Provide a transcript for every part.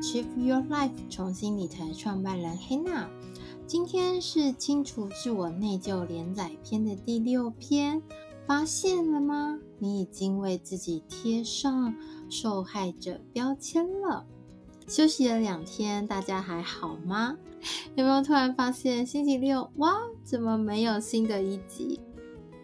Achieve Your Life 重新理财创办人 Hannah。今天是清除自我内疚连载篇的第六篇，发现了吗？你已经为自己贴上受害者标签了。休息了两天，大家还好吗？有没有突然发现星期六，哇，怎么没有新的一集？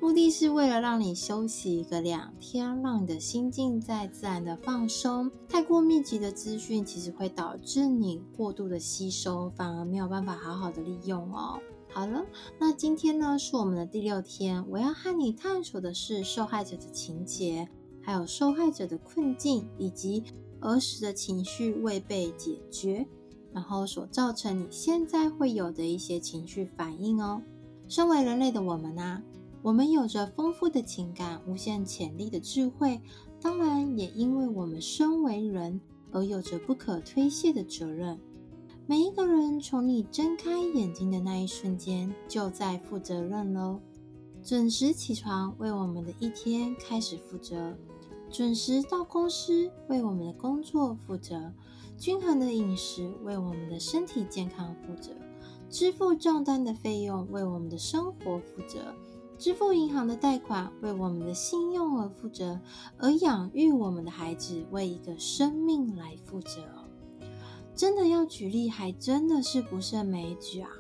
目的是为了让你休息一个两天，让你的心境再自然的放松。太过密集的资讯，其实会导致你过度的吸收，反而没有办法好好的利用哦。好了，那今天呢是我们的第六天，我要和你探索的是受害者的情节，还有受害者的困境，以及儿时的情绪未被解决，然后所造成你现在会有的一些情绪反应哦。身为人类的我们呢、啊？我们有着丰富的情感、无限潜力的智慧，当然也因为我们身为人而有着不可推卸的责任。每一个人从你睁开眼睛的那一瞬间，就在负责任喽。准时起床，为我们的一天开始负责；准时到公司，为我们的工作负责；均衡的饮食，为我们的身体健康负责；支付账单的费用，为我们的生活负责。支付银行的贷款，为我们的信用而负责；而养育我们的孩子，为一个生命来负责。真的要举例，还真的是不胜枚举啊！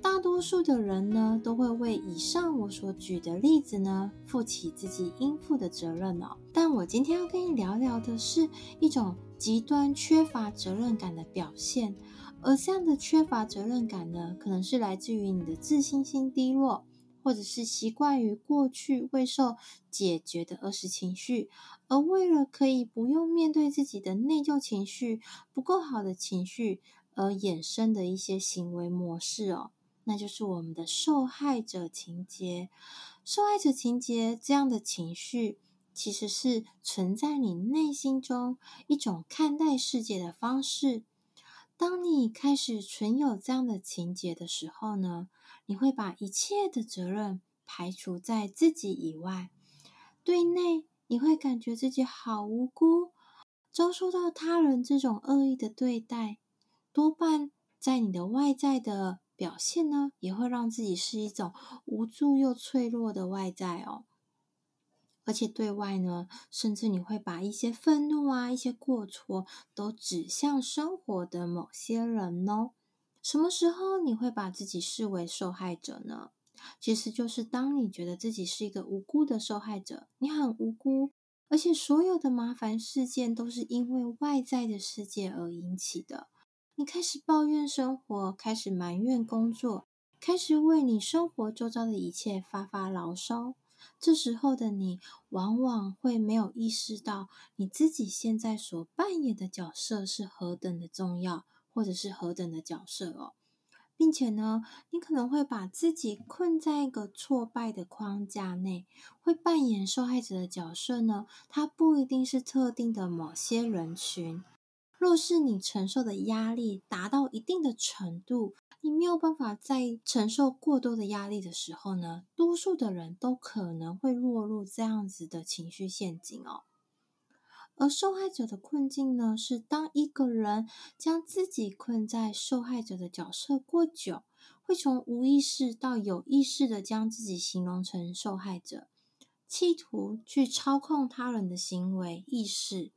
大多数的人呢，都会为以上我所举的例子呢，负起自己应负的责任哦。但我今天要跟你聊聊的是一种极端缺乏责任感的表现，而这样的缺乏责任感呢，可能是来自于你的自信心低落。或者是习惯于过去未受解决的儿时情绪，而为了可以不用面对自己的内疚情绪、不够好的情绪而衍生的一些行为模式哦，那就是我们的受害者情节。受害者情节这样的情绪，其实是存在你内心中一种看待世界的方式。当你开始存有这样的情节的时候呢，你会把一切的责任排除在自己以外，对内你会感觉自己好无辜，遭受到他人这种恶意的对待，多半在你的外在的表现呢，也会让自己是一种无助又脆弱的外在哦。而且对外呢，甚至你会把一些愤怒啊、一些过错都指向生活的某些人哦。什么时候你会把自己视为受害者呢？其实就是当你觉得自己是一个无辜的受害者，你很无辜，而且所有的麻烦事件都是因为外在的世界而引起的。你开始抱怨生活，开始埋怨工作，开始为你生活周遭的一切发发牢骚。这时候的你，往往会没有意识到你自己现在所扮演的角色是何等的重要。或者是何等的角色哦，并且呢，你可能会把自己困在一个挫败的框架内，会扮演受害者的角色呢。它不一定是特定的某些人群。若是你承受的压力达到一定的程度，你没有办法再承受过多的压力的时候呢，多数的人都可能会落入这样子的情绪陷阱哦。而受害者的困境呢，是当一个人将自己困在受害者的角色过久，会从无意识到有意识的将自己形容成受害者，企图去操控他人的行为意识。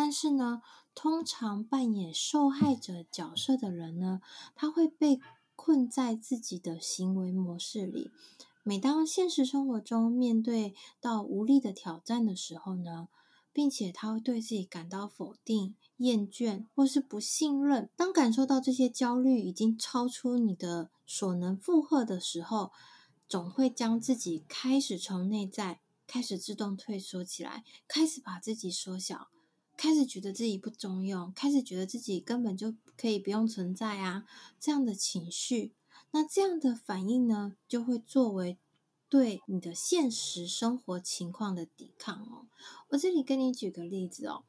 但是呢，通常扮演受害者角色的人呢，他会被困在自己的行为模式里。每当现实生活中面对到无力的挑战的时候呢，并且他会对自己感到否定、厌倦或是不信任。当感受到这些焦虑已经超出你的所能负荷的时候，总会将自己开始从内在开始自动退缩起来，开始把自己缩小，开始觉得自己不中用，开始觉得自己根本就可以不用存在啊，这样的情绪。那这样的反应呢，就会作为。对你的现实生活情况的抵抗哦，我这里跟你举个例子哦，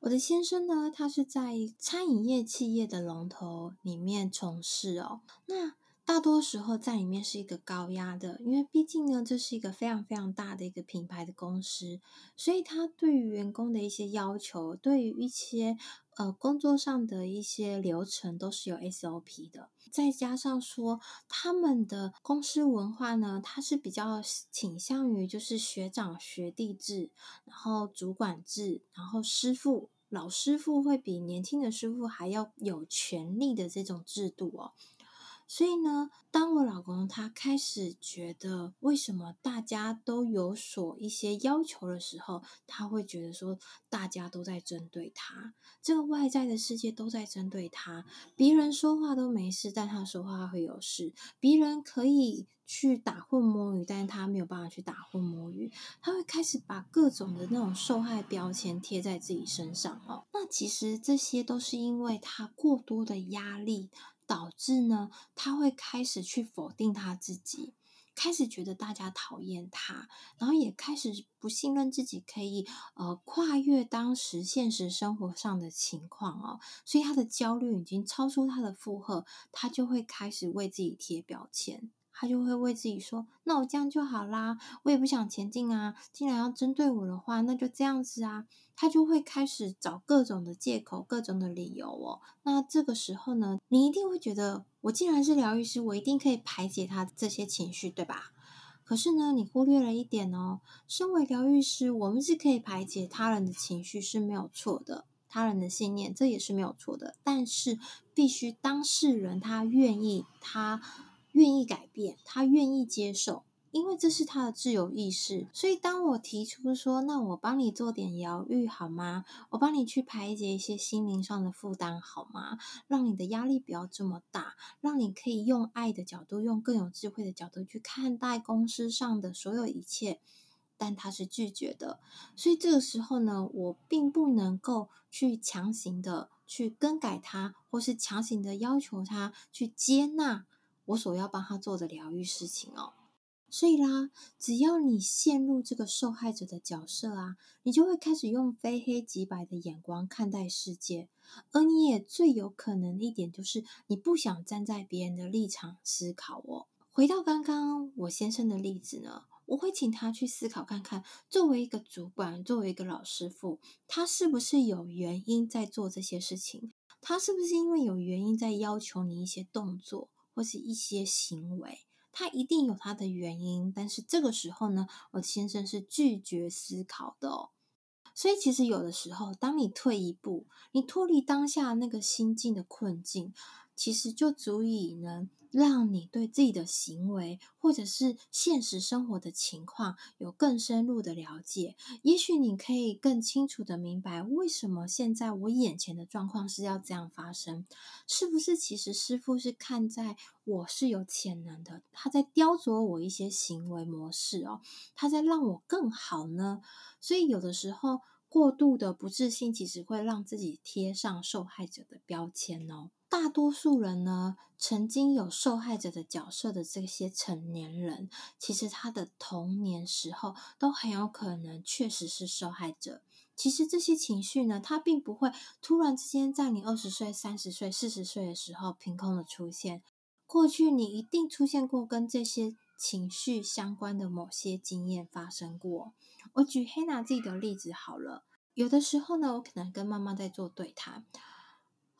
我的先生呢，他是在餐饮业企业的龙头里面从事哦，那大多时候在里面是一个高压的，因为毕竟呢，这是一个非常非常大的一个品牌的公司，所以他对于员工的一些要求，对于一些呃工作上的一些流程都是有 SOP 的。再加上说他们的公司文化呢，它是比较倾向于就是学长学弟制，然后主管制，然后师傅老师傅会比年轻的师傅还要有权力的这种制度哦。所以呢，当我老公他开始觉得为什么大家都有所一些要求的时候，他会觉得说大家都在针对他，这个外在的世界都在针对他，别人说话都没事，但他说话会有事，别人可以去打混摸鱼，但是他没有办法去打混摸鱼，他会开始把各种的那种受害标签贴在自己身上哦。那其实这些都是因为他过多的压力。导致呢，他会开始去否定他自己，开始觉得大家讨厌他，然后也开始不信任自己可以呃跨越当时现实生活上的情况哦，所以他的焦虑已经超出他的负荷，他就会开始为自己贴标签。他就会为自己说：“那我这样就好啦，我也不想前进啊。既然要针对我的话，那就这样子啊。”他就会开始找各种的借口、各种的理由哦。那这个时候呢，你一定会觉得，我既然是疗愈师，我一定可以排解他这些情绪，对吧？可是呢，你忽略了一点哦。身为疗愈师，我们是可以排解他人的情绪是没有错的，他人的信念这也是没有错的。但是必须当事人他愿意，他。愿意改变，他愿意接受，因为这是他的自由意识。所以，当我提出说：“那我帮你做点疗愈好吗？我帮你去排解一些心灵上的负担好吗？让你的压力不要这么大，让你可以用爱的角度，用更有智慧的角度去看待公司上的所有一切。”但他是拒绝的。所以这个时候呢，我并不能够去强行的去更改他，或是强行的要求他去接纳。我所要帮他做的疗愈事情哦，所以啦，只要你陷入这个受害者的角色啊，你就会开始用非黑即白的眼光看待世界，而你也最有可能一点就是你不想站在别人的立场思考哦。回到刚刚我先生的例子呢，我会请他去思考看看，作为一个主管，作为一个老师傅，他是不是有原因在做这些事情？他是不是因为有原因在要求你一些动作？或是一些行为，它一定有它的原因，但是这个时候呢，我先生是拒绝思考的。所以其实有的时候，当你退一步，你脱离当下那个心境的困境，其实就足以呢。让你对自己的行为，或者是现实生活的情况有更深入的了解。也许你可以更清楚的明白，为什么现在我眼前的状况是要这样发生？是不是其实师父是看在我是有潜能的，他在雕琢我一些行为模式哦，他在让我更好呢？所以有的时候过度的不自信，其实会让自己贴上受害者的标签哦。大多数人呢，曾经有受害者的角色的这些成年人，其实他的童年时候都很有可能确实是受害者。其实这些情绪呢，它并不会突然之间在你二十岁、三十岁、四十岁的时候凭空的出现。过去你一定出现过跟这些情绪相关的某些经验发生过。我举黑娜自己的例子好了，有的时候呢，我可能跟妈妈在做对谈。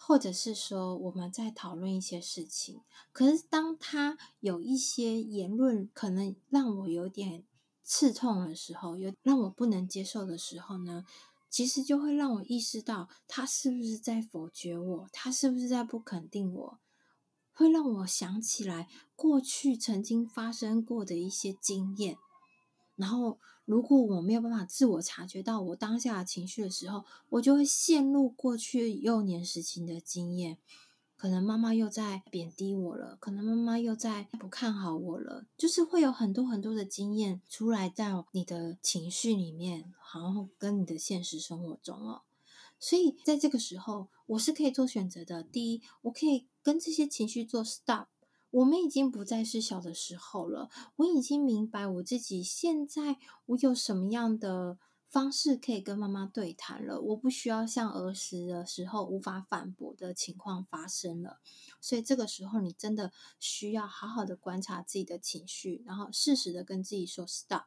或者是说我们在讨论一些事情，可是当他有一些言论可能让我有点刺痛的时候，有让我不能接受的时候呢，其实就会让我意识到他是不是在否决我，他是不是在不肯定我，会让我想起来过去曾经发生过的一些经验，然后。如果我没有办法自我察觉到我当下的情绪的时候，我就会陷入过去幼年时期的经验。可能妈妈又在贬低我了，可能妈妈又在不看好我了，就是会有很多很多的经验出来在你的情绪里面，然后跟你的现实生活中哦。所以在这个时候，我是可以做选择的。第一，我可以跟这些情绪做 stop。我们已经不再是小的时候了。我已经明白我自己现在我有什么样的方式可以跟妈妈对谈了，我不需要像儿时的时候无法反驳的情况发生了。所以这个时候，你真的需要好好的观察自己的情绪，然后适时的跟自己说 stop。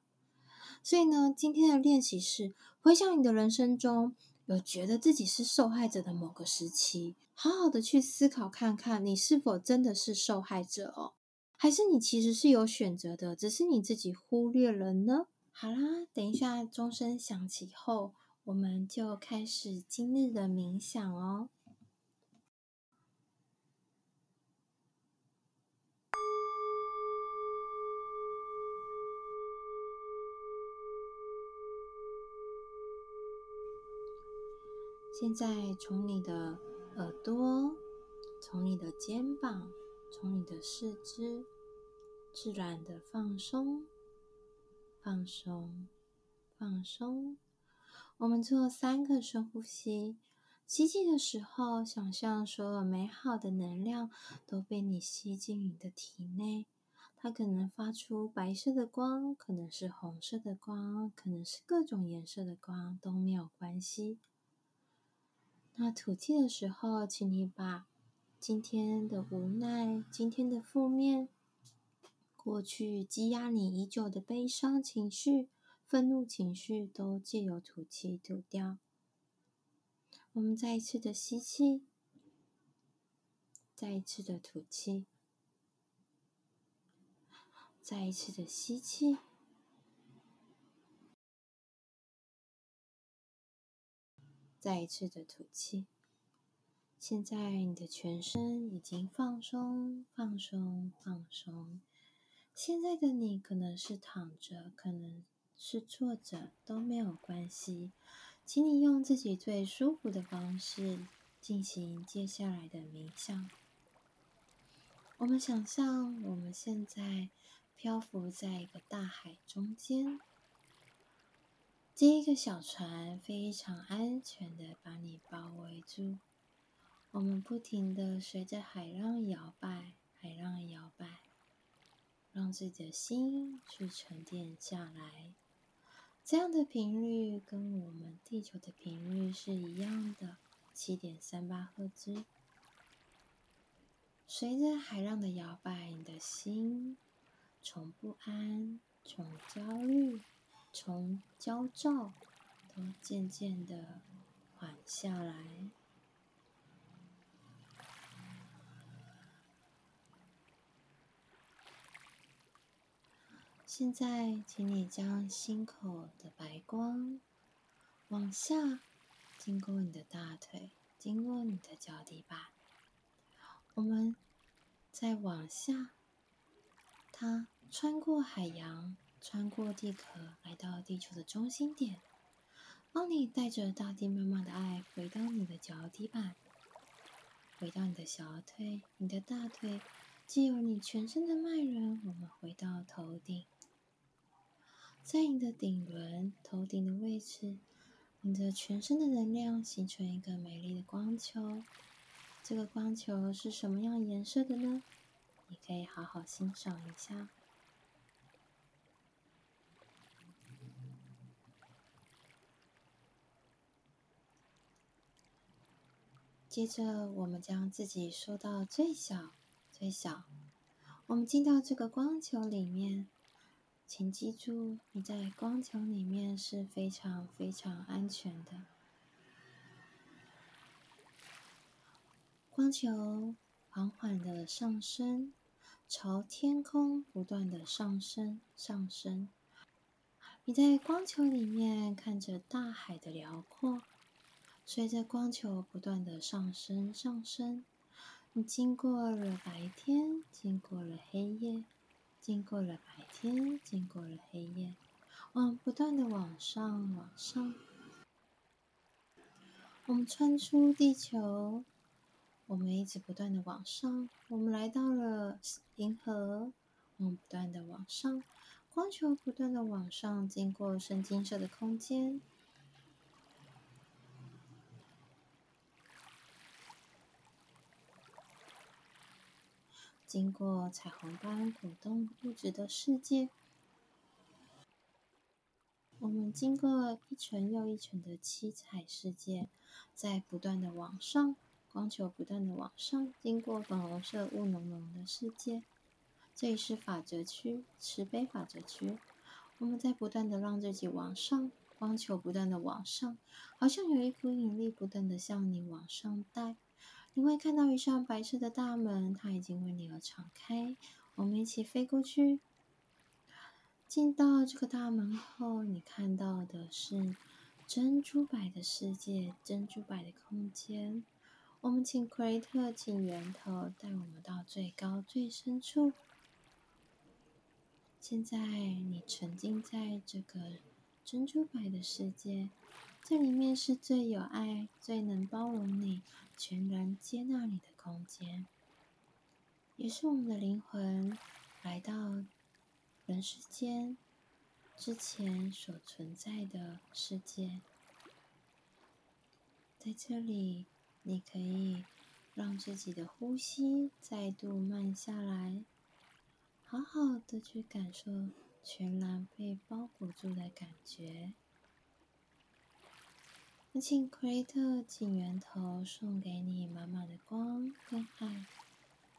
所以呢，今天的练习是回想你的人生中有觉得自己是受害者的某个时期，好好的去思考看看，你是否真的是受害者哦，还是你其实是有选择的，只是你自己忽略了呢？好啦，等一下钟声响起后，我们就开始今日的冥想哦。现在从你的耳朵，从你的肩膀，从你的四肢，自然的放松。放松，放松。我们做三个深呼吸。吸气的时候，想象所有美好的能量都被你吸进你的体内。它可能发出白色的光，可能是红色的光，可能是各种颜色的光，都没有关系。那吐气的时候，请你把今天的无奈、今天的负面。过去积压你已久的悲伤情绪、愤怒情绪，都借由吐气吐掉。我们再一次的吸气，再一次的吐气，再一次的吸气，再一次的吐气。现在你的全身已经放松、放松、放松。现在的你可能是躺着，可能是坐着，都没有关系。请你用自己最舒服的方式进行接下来的冥想。我们想象我们现在漂浮在一个大海中间，这一个小船非常安全的把你包围住。我们不停的随着海浪摇摆，海浪摇摆。让自己的心去沉淀下来，这样的频率跟我们地球的频率是一样的，七点三八赫兹。随着海浪的摇摆，你的心从不安、从焦虑、从焦躁，都渐渐的缓下来。现在，请你将心口的白光往下，经过你的大腿，经过你的脚底板，我们再往下，它穿过海洋，穿过地壳，来到地球的中心点，帮你带着大地妈妈的爱回到你的脚底板，回到你的小腿，你的大腿，既有你全身的脉轮，我们回到头顶。在你的顶轮、头顶的位置，你的全身的能量形成一个美丽的光球。这个光球是什么样颜色的呢？你可以好好欣赏一下。接着，我们将自己缩到最小、最小。我们进到这个光球里面。请记住，你在光球里面是非常非常安全的。光球缓缓的上升，朝天空不断的上升上升。你在光球里面看着大海的辽阔，随着光球不断的上升上升，你经过了白天，经过了黑夜。经过了白天，经过了黑夜，往不断的往上，往上。我们穿出地球，我们一直不断的往上。我们来到了银河，我们不断的往上，光球不断的往上，经过深金色的空间。经过彩虹般滚动物质的世界，我们经过一层又一层的七彩世界，在不断的往上，光球不断的往上，经过粉红色雾浓浓的世界。这里是法则区，慈悲法则区。我们在不断的让自己往上，光球不断的往上，好像有一股引力不断的向你往上带。你会看到一扇白色的大门，它已经为你而敞开。我们一起飞过去。进到这个大门后，你看到的是珍珠白的世界，珍珠白的空间。我们请奎特，请源头带我们到最高最深处。现在你沉浸在这个珍珠白的世界，这里面是最有爱、最能包容你、全然接纳你的空间，也是我们的灵魂来到。人世间之前所存在的世界，在这里，你可以让自己的呼吸再度慢下来，好好的去感受全然被包裹住的感觉。那请克雷特请源头送给你满满的光跟爱，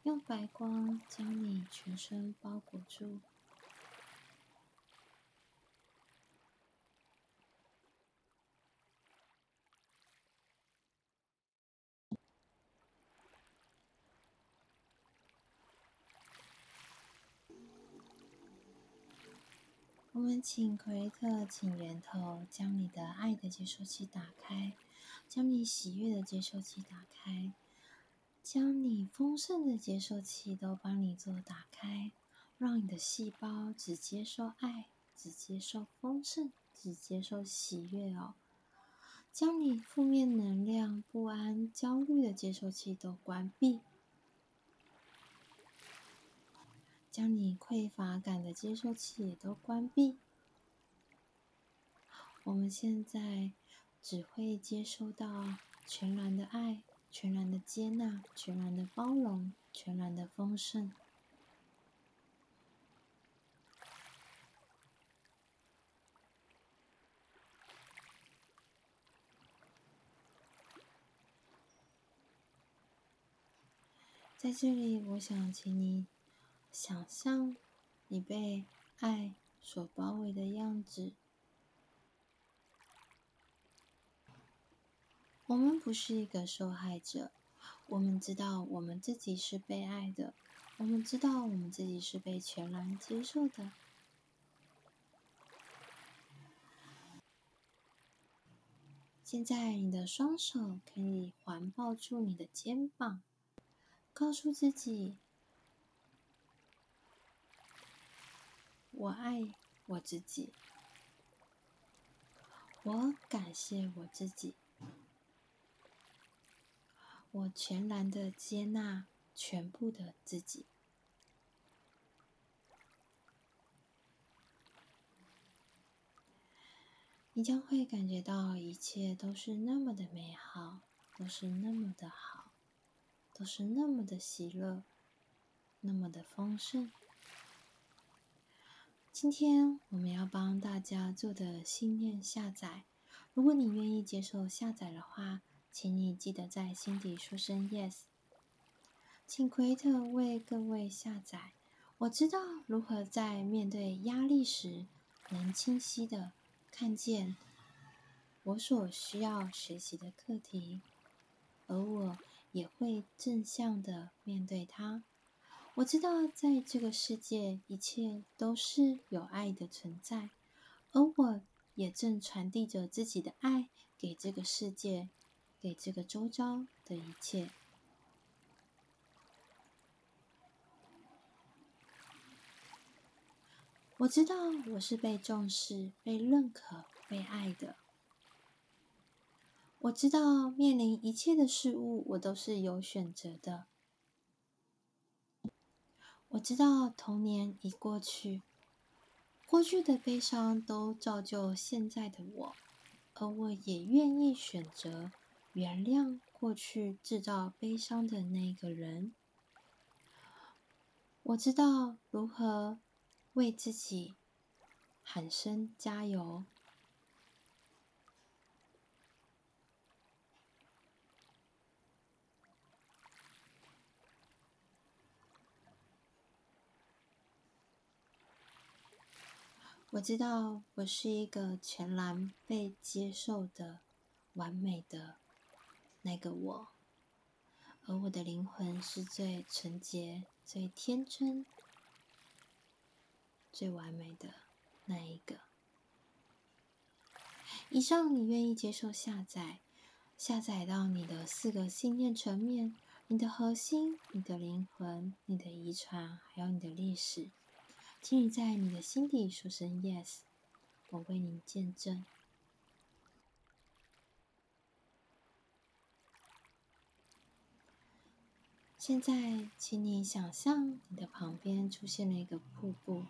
用白光将你全身包裹住。我们请克雷特，请源头将你的爱的接收器打开，将你喜悦的接收器打开，将你丰盛的接收器都帮你做打开，让你的细胞只接受爱，只接受丰盛，只接受喜悦哦。将你负面能量、不安、焦虑的接收器都关闭。将你匮乏感的接收器也都关闭。我们现在只会接收到全然的爱、全然的接纳、全然的包容、全然的丰盛。在这里，我想请你。想象你被爱所包围的样子。我们不是一个受害者，我们知道我们自己是被爱的，我们知道我们自己是被全然接受的。现在，你的双手可以环抱住你的肩膀，告诉自己。我爱我自己，我感谢我自己，我全然的接纳全部的自己。你将会感觉到一切都是那么的美好，都是那么的好，都是那么的喜乐，那么的丰盛。今天我们要帮大家做的信念下载，如果你愿意接受下载的话，请你记得在心底说声 yes。请奎特为各位下载。我知道如何在面对压力时，能清晰的看见我所需要学习的课题，而我也会正向的面对它。我知道，在这个世界，一切都是有爱的存在，而我也正传递着自己的爱给这个世界，给这个周遭的一切。我知道我是被重视、被认可、被爱的。我知道面临一切的事物，我都是有选择的。我知道童年已过去，过去的悲伤都造就现在的我，而我也愿意选择原谅过去制造悲伤的那个人。我知道如何为自己喊声加油，我知道我是一个全然被接受的完美的那个我，而我的灵魂是最纯洁、最天真、最完美的那一个。以上你愿意接受下载，下载到你的四个信念层面，你的核心、你的灵魂、你的遗传，还有你的历史。请你在你的心底说声 “yes”，我为你见证。现在，请你想象你的旁边出现了一个瀑布。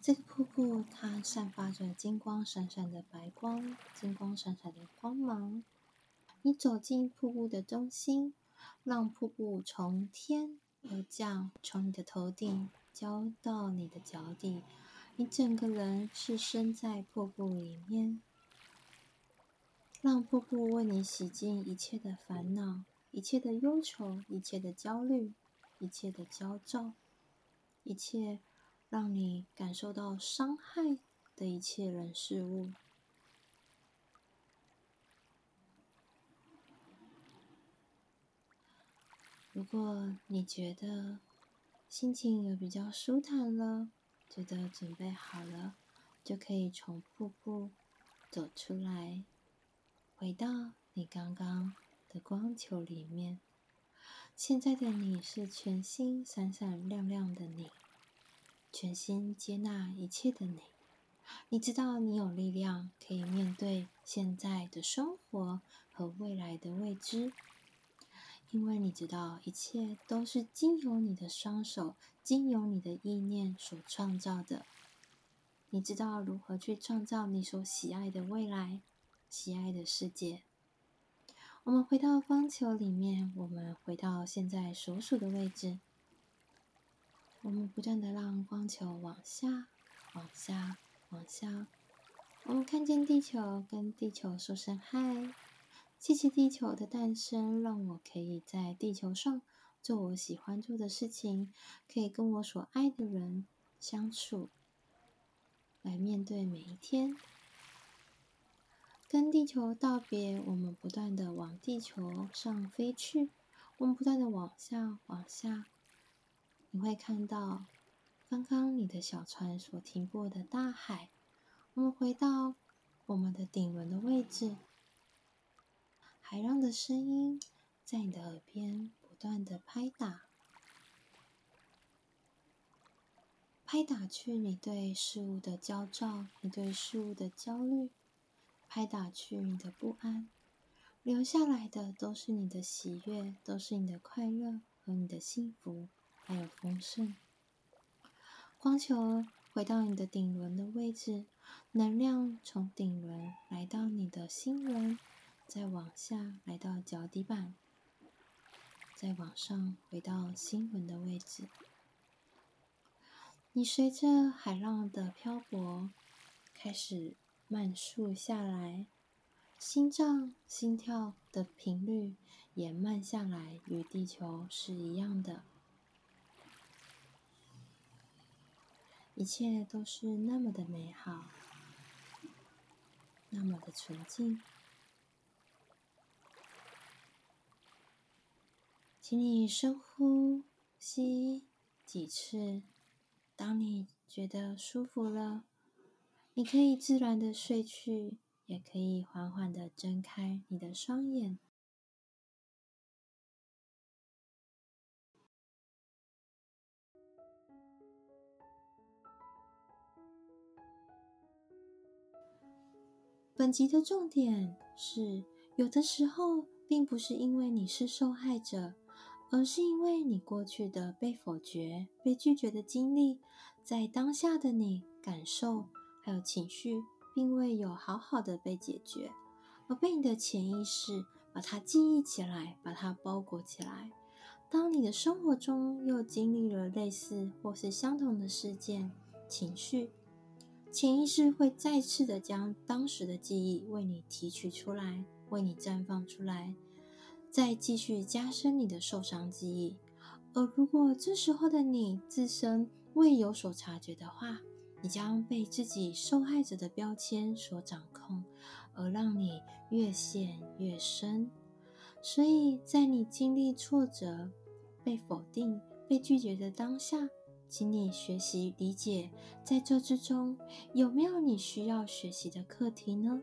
这个瀑布它散发着金光闪闪的白光，金光闪闪的光芒。你走进瀑布的中心，让瀑布从天而降，从你的头顶浇到你的脚底，你整个人是身在瀑布里面，让瀑布为你洗净一切的烦恼、一切的忧愁、一切的焦虑、一切的焦躁、一切让你感受到伤害的一切人事物。如果你觉得心情有比较舒坦了，觉得准备好了，就可以从瀑布走出来，回到你刚刚的光球里面。现在的你是全新闪闪亮亮的你，全心接纳一切的你。你知道你有力量可以面对现在的生活和未来的未知。因为你知道，一切都是经由你的双手，经由你的意念所创造的。你知道如何去创造你所喜爱的未来，喜爱的世界。我们回到光球里面，我们回到现在所属的位置。我们不断的让光球往下，往下，往下。我们看见地球，跟地球说声嗨。谢谢地球的诞生，让我可以在地球上做我喜欢做的事情，可以跟我所爱的人相处，来面对每一天。跟地球道别，我们不断的往地球上飞去，我们不断的往下，往下。你会看到刚刚你的小船所停泊的大海。我们回到我们的顶轮的位置。海浪的声音在你的耳边不断的拍打，拍打去你对事物的焦躁，你对事物的焦虑，拍打去你的不安，留下来的都是你的喜悦，都是你的快乐和你的幸福，还有丰盛。光球回到你的顶轮的位置，能量从顶轮来到你的心轮。再往下来到脚底板，再往上回到心轮的位置。你随着海浪的漂泊，开始慢速下来，心脏心跳的频率也慢下来，与地球是一样的。一切都是那么的美好，那么的纯净。请你深呼吸几次，当你觉得舒服了，你可以自然的睡去，也可以缓缓的睁开你的双眼。本集的重点是，有的时候并不是因为你是受害者。而是因为你过去的被否决、被拒绝的经历，在当下的你感受还有情绪，并未有好好的被解决，而被你的潜意识把它记忆起来，把它包裹起来。当你的生活中又经历了类似或是相同的事件、情绪，潜意识会再次的将当时的记忆为你提取出来，为你绽放出来。再继续加深你的受伤记忆，而如果这时候的你自身未有所察觉的话，你将被自己受害者的标签所掌控，而让你越陷越深。所以在你经历挫折、被否定、被拒绝的当下，请你学习理解，在这之中有没有你需要学习的课题呢？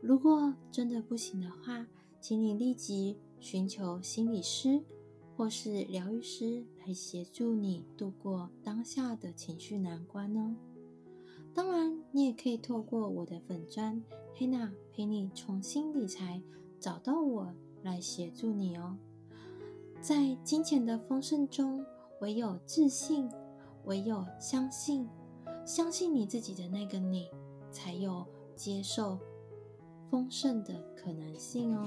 如果真的不行的话，请你立即寻求心理师或是疗愈师来协助你度过当下的情绪难关哦。当然，你也可以透过我的粉专黑娜陪你重新理财，找到我来协助你哦。在金钱的丰盛中，唯有自信，唯有相信，相信你自己的那个你，才有接受丰盛的可能性哦。